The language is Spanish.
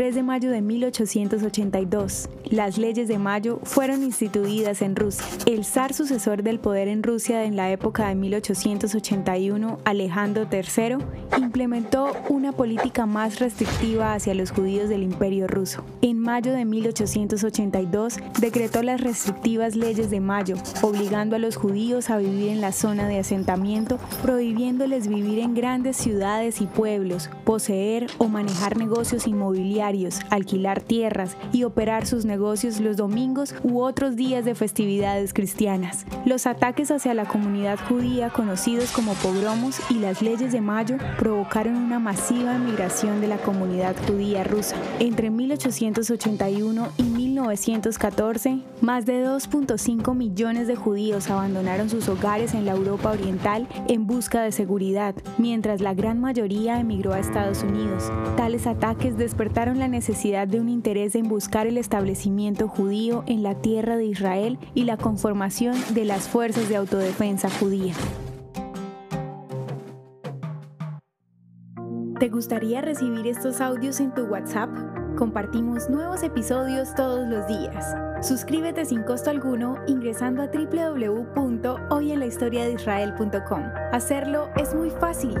3 de mayo de 1882. Las leyes de mayo fueron instituidas en Rusia. El zar sucesor del poder en Rusia en la época de 1881, Alejandro III, implementó una política más restrictiva hacia los judíos del imperio ruso. En mayo de 1882 decretó las restrictivas leyes de mayo, obligando a los judíos a vivir en la zona de asentamiento, prohibiéndoles vivir en grandes ciudades y pueblos, poseer o manejar negocios inmobiliarios, alquilar tierras y operar sus negocios los domingos u otros días de festividades cristianas. Los ataques hacia la comunidad judía, conocidos como pogromos y las leyes de mayo, provocaron una masiva migración de la comunidad judía rusa. Entre 1881 y 1914, más de 2.5 millones de judíos abandonaron sus hogares en la Europa Oriental en busca de seguridad, mientras la gran mayoría emigró a Estados Unidos. Tales ataques despertaron la necesidad de un interés en buscar el establecimiento judío en la tierra de Israel y la conformación de las fuerzas de autodefensa judía. ¿Te gustaría recibir estos audios en tu WhatsApp? Compartimos nuevos episodios todos los días. Suscríbete sin costo alguno ingresando a www.hoyenlahistoriadeisrael.com. Hacerlo es muy fácil.